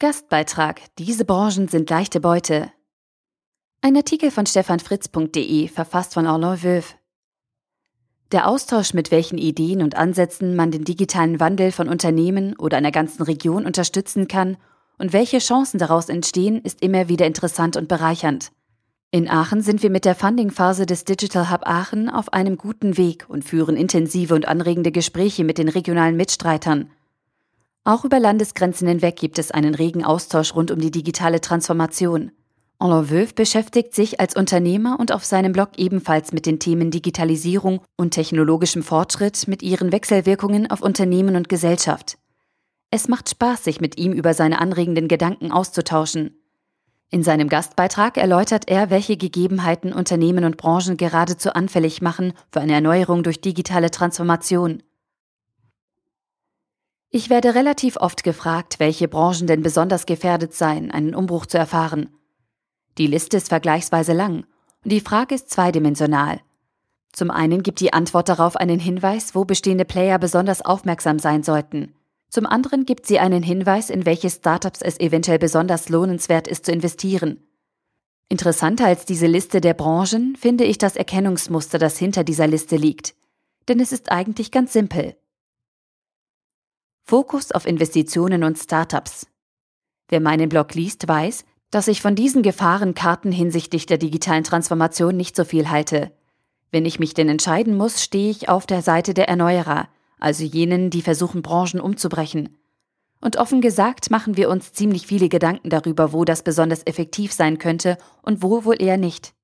Gastbeitrag Diese Branchen sind leichte Beute. Ein Artikel von stefanfritz.de, verfasst von Arnaud Veuve. Der Austausch, mit welchen Ideen und Ansätzen man den digitalen Wandel von Unternehmen oder einer ganzen Region unterstützen kann und welche Chancen daraus entstehen, ist immer wieder interessant und bereichernd. In Aachen sind wir mit der Funding-Phase des Digital Hub Aachen auf einem guten Weg und führen intensive und anregende Gespräche mit den regionalen Mitstreitern. Auch über Landesgrenzen hinweg gibt es einen regen Austausch rund um die digitale Transformation. Alain Veuve beschäftigt sich als Unternehmer und auf seinem Blog ebenfalls mit den Themen Digitalisierung und technologischem Fortschritt mit ihren Wechselwirkungen auf Unternehmen und Gesellschaft. Es macht Spaß, sich mit ihm über seine anregenden Gedanken auszutauschen. In seinem Gastbeitrag erläutert er, welche Gegebenheiten Unternehmen und Branchen geradezu anfällig machen für eine Erneuerung durch digitale Transformation. Ich werde relativ oft gefragt, welche Branchen denn besonders gefährdet seien, einen Umbruch zu erfahren. Die Liste ist vergleichsweise lang und die Frage ist zweidimensional. Zum einen gibt die Antwort darauf einen Hinweis, wo bestehende Player besonders aufmerksam sein sollten. Zum anderen gibt sie einen Hinweis, in welche Startups es eventuell besonders lohnenswert ist zu investieren. Interessanter als diese Liste der Branchen finde ich das Erkennungsmuster, das hinter dieser Liste liegt. Denn es ist eigentlich ganz simpel. Fokus auf Investitionen und Startups. Wer meinen Blog liest, weiß, dass ich von diesen Gefahrenkarten hinsichtlich der digitalen Transformation nicht so viel halte. Wenn ich mich denn entscheiden muss, stehe ich auf der Seite der Erneuerer, also jenen, die versuchen, Branchen umzubrechen. Und offen gesagt machen wir uns ziemlich viele Gedanken darüber, wo das besonders effektiv sein könnte und wo wohl eher nicht.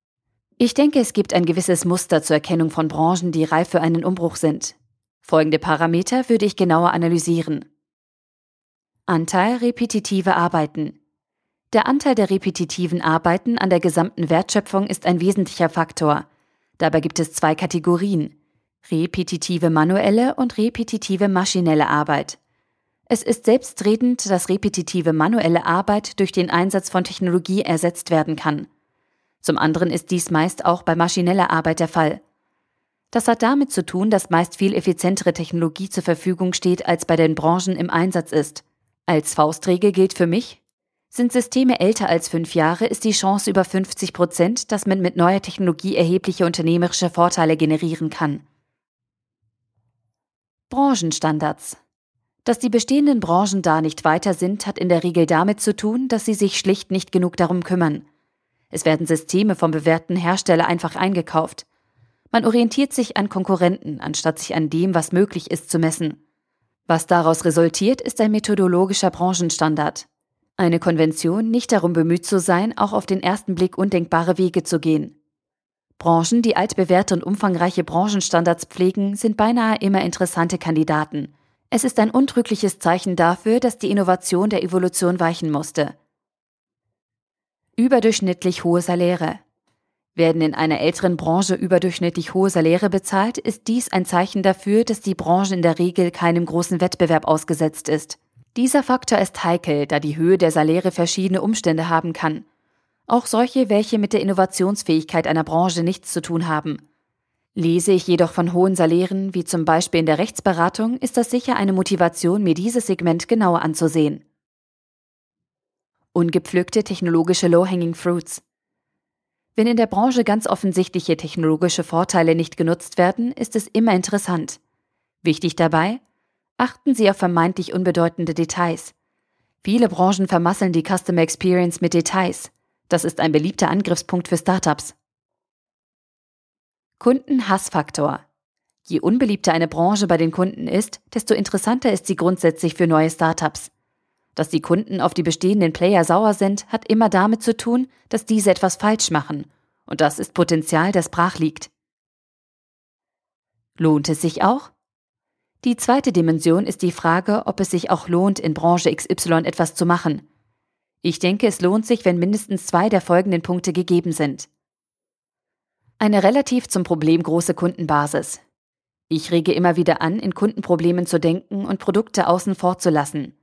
Ich denke, es gibt ein gewisses Muster zur Erkennung von Branchen, die reif für einen Umbruch sind. Folgende Parameter würde ich genauer analysieren. Anteil repetitive Arbeiten. Der Anteil der repetitiven Arbeiten an der gesamten Wertschöpfung ist ein wesentlicher Faktor. Dabei gibt es zwei Kategorien. Repetitive manuelle und repetitive maschinelle Arbeit. Es ist selbstredend, dass repetitive manuelle Arbeit durch den Einsatz von Technologie ersetzt werden kann. Zum anderen ist dies meist auch bei maschineller Arbeit der Fall. Das hat damit zu tun, dass meist viel effizientere Technologie zur Verfügung steht, als bei den Branchen im Einsatz ist. Als Faustregel gilt für mich, sind Systeme älter als fünf Jahre, ist die Chance über 50 Prozent, dass man mit neuer Technologie erhebliche unternehmerische Vorteile generieren kann. Branchenstandards. Dass die bestehenden Branchen da nicht weiter sind, hat in der Regel damit zu tun, dass sie sich schlicht nicht genug darum kümmern. Es werden Systeme vom bewährten Hersteller einfach eingekauft. Man orientiert sich an Konkurrenten, anstatt sich an dem, was möglich ist, zu messen. Was daraus resultiert, ist ein methodologischer Branchenstandard. Eine Konvention, nicht darum bemüht zu sein, auch auf den ersten Blick undenkbare Wege zu gehen. Branchen, die altbewährte und umfangreiche Branchenstandards pflegen, sind beinahe immer interessante Kandidaten. Es ist ein untrügliches Zeichen dafür, dass die Innovation der Evolution weichen musste. Überdurchschnittlich hohe Saläre. Werden in einer älteren Branche überdurchschnittlich hohe Saläre bezahlt, ist dies ein Zeichen dafür, dass die Branche in der Regel keinem großen Wettbewerb ausgesetzt ist. Dieser Faktor ist heikel, da die Höhe der Saläre verschiedene Umstände haben kann. Auch solche, welche mit der Innovationsfähigkeit einer Branche nichts zu tun haben. Lese ich jedoch von hohen Salären, wie zum Beispiel in der Rechtsberatung, ist das sicher eine Motivation, mir dieses Segment genauer anzusehen. Ungepflückte technologische Low-Hanging Fruits. Wenn in der Branche ganz offensichtliche technologische Vorteile nicht genutzt werden, ist es immer interessant. Wichtig dabei, achten Sie auf vermeintlich unbedeutende Details. Viele Branchen vermasseln die Customer Experience mit Details. Das ist ein beliebter Angriffspunkt für Startups. Kundenhassfaktor. Je unbeliebter eine Branche bei den Kunden ist, desto interessanter ist sie grundsätzlich für neue Startups. Dass die Kunden auf die bestehenden Player sauer sind, hat immer damit zu tun, dass diese etwas falsch machen. Und das ist Potenzial, das brach liegt. Lohnt es sich auch? Die zweite Dimension ist die Frage, ob es sich auch lohnt, in Branche XY etwas zu machen. Ich denke, es lohnt sich, wenn mindestens zwei der folgenden Punkte gegeben sind. Eine relativ zum Problem große Kundenbasis. Ich rege immer wieder an, in Kundenproblemen zu denken und Produkte außen vor zu lassen.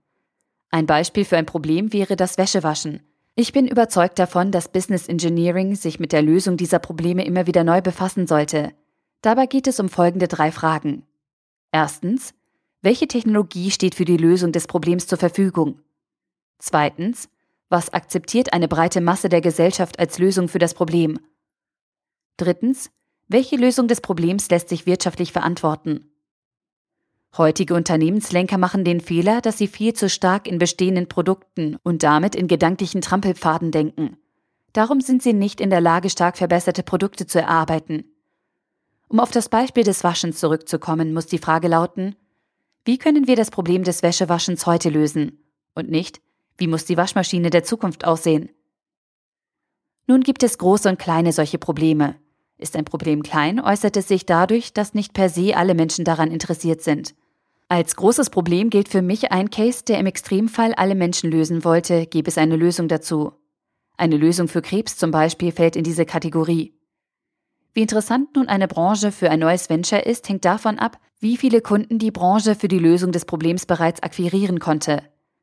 Ein Beispiel für ein Problem wäre das Wäschewaschen. Ich bin überzeugt davon, dass Business Engineering sich mit der Lösung dieser Probleme immer wieder neu befassen sollte. Dabei geht es um folgende drei Fragen. Erstens, welche Technologie steht für die Lösung des Problems zur Verfügung? Zweitens, was akzeptiert eine breite Masse der Gesellschaft als Lösung für das Problem? Drittens, welche Lösung des Problems lässt sich wirtschaftlich verantworten? Heutige Unternehmenslenker machen den Fehler, dass sie viel zu stark in bestehenden Produkten und damit in gedanklichen Trampelpfaden denken. Darum sind sie nicht in der Lage, stark verbesserte Produkte zu erarbeiten. Um auf das Beispiel des Waschens zurückzukommen, muss die Frage lauten, wie können wir das Problem des Wäschewaschens heute lösen? Und nicht, wie muss die Waschmaschine der Zukunft aussehen? Nun gibt es große und kleine solche Probleme. Ist ein Problem klein, äußert es sich dadurch, dass nicht per se alle Menschen daran interessiert sind. Als großes Problem gilt für mich ein Case, der im Extremfall alle Menschen lösen wollte, gäbe es eine Lösung dazu. Eine Lösung für Krebs zum Beispiel fällt in diese Kategorie. Wie interessant nun eine Branche für ein neues Venture ist, hängt davon ab, wie viele Kunden die Branche für die Lösung des Problems bereits akquirieren konnte.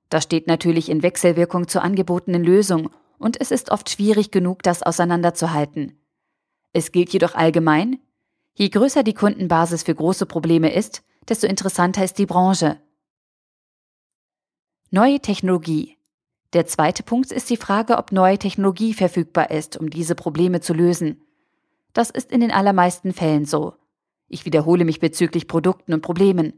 Das steht natürlich in Wechselwirkung zur angebotenen Lösung und es ist oft schwierig genug, das auseinanderzuhalten. Es gilt jedoch allgemein, je größer die Kundenbasis für große Probleme ist, desto interessanter ist die Branche. Neue Technologie. Der zweite Punkt ist die Frage, ob neue Technologie verfügbar ist, um diese Probleme zu lösen. Das ist in den allermeisten Fällen so. Ich wiederhole mich bezüglich Produkten und Problemen.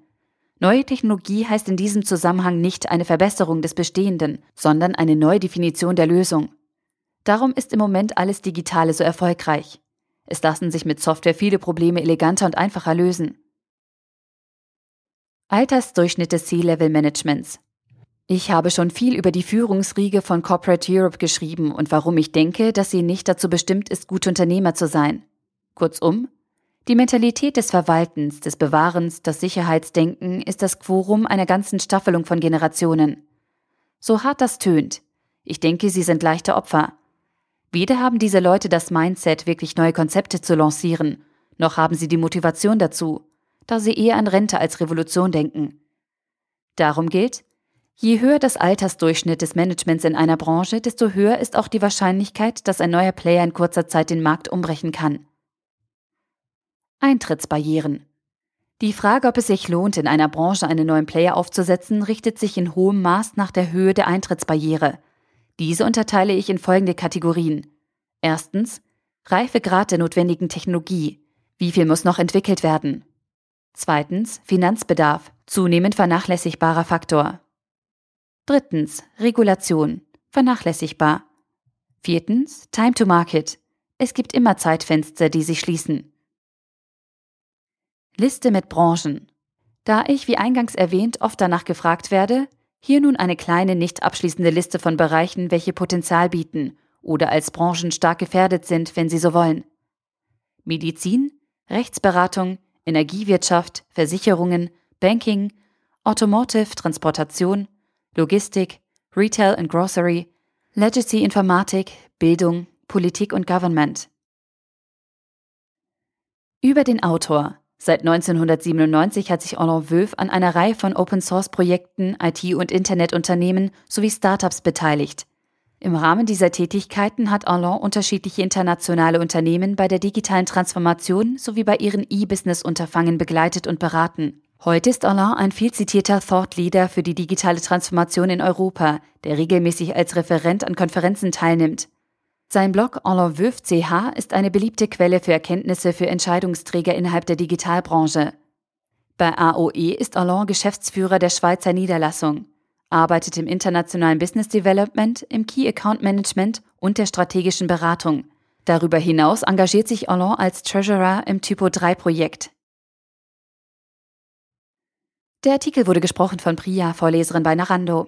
Neue Technologie heißt in diesem Zusammenhang nicht eine Verbesserung des Bestehenden, sondern eine neue Definition der Lösung. Darum ist im Moment alles Digitale so erfolgreich. Es lassen sich mit Software viele Probleme eleganter und einfacher lösen. Altersdurchschnitt des C-Level-Managements. Ich habe schon viel über die Führungsriege von Corporate Europe geschrieben und warum ich denke, dass sie nicht dazu bestimmt ist, gute Unternehmer zu sein. Kurzum, die Mentalität des Verwaltens, des Bewahrens, das Sicherheitsdenken ist das Quorum einer ganzen Staffelung von Generationen. So hart das tönt, ich denke, sie sind leichte Opfer. Weder haben diese Leute das Mindset, wirklich neue Konzepte zu lancieren, noch haben sie die Motivation dazu da sie eher an Rente als Revolution denken. Darum gilt, je höher das Altersdurchschnitt des Managements in einer Branche, desto höher ist auch die Wahrscheinlichkeit, dass ein neuer Player in kurzer Zeit den Markt umbrechen kann. Eintrittsbarrieren. Die Frage, ob es sich lohnt, in einer Branche einen neuen Player aufzusetzen, richtet sich in hohem Maß nach der Höhe der Eintrittsbarriere. Diese unterteile ich in folgende Kategorien. Erstens, Reifegrad der notwendigen Technologie. Wie viel muss noch entwickelt werden? Zweitens Finanzbedarf, zunehmend vernachlässigbarer Faktor. Drittens Regulation, vernachlässigbar. Viertens Time to Market. Es gibt immer Zeitfenster, die sich schließen. Liste mit Branchen. Da ich, wie eingangs erwähnt, oft danach gefragt werde, hier nun eine kleine, nicht abschließende Liste von Bereichen, welche Potenzial bieten oder als Branchen stark gefährdet sind, wenn sie so wollen. Medizin, Rechtsberatung, Energiewirtschaft, Versicherungen, Banking, Automotive, Transportation, Logistik, Retail and Grocery, Legacy Informatik, Bildung, Politik und Government. Über den Autor. Seit 1997 hat sich Alain Wölf an einer Reihe von Open-Source-Projekten, IT- und Internetunternehmen sowie Startups beteiligt. Im Rahmen dieser Tätigkeiten hat Alain unterschiedliche internationale Unternehmen bei der digitalen Transformation sowie bei ihren E-Business-Unterfangen begleitet und beraten. Heute ist Alain ein viel zitierter Thought Leader für die digitale Transformation in Europa, der regelmäßig als Referent an Konferenzen teilnimmt. Sein Blog Alain CH ist eine beliebte Quelle für Erkenntnisse für Entscheidungsträger innerhalb der Digitalbranche. Bei AOE ist Alain Geschäftsführer der Schweizer Niederlassung arbeitet im internationalen Business Development, im Key Account Management und der strategischen Beratung. Darüber hinaus engagiert sich Alain als Treasurer im Typo 3 Projekt. Der Artikel wurde gesprochen von Priya, Vorleserin bei Narando.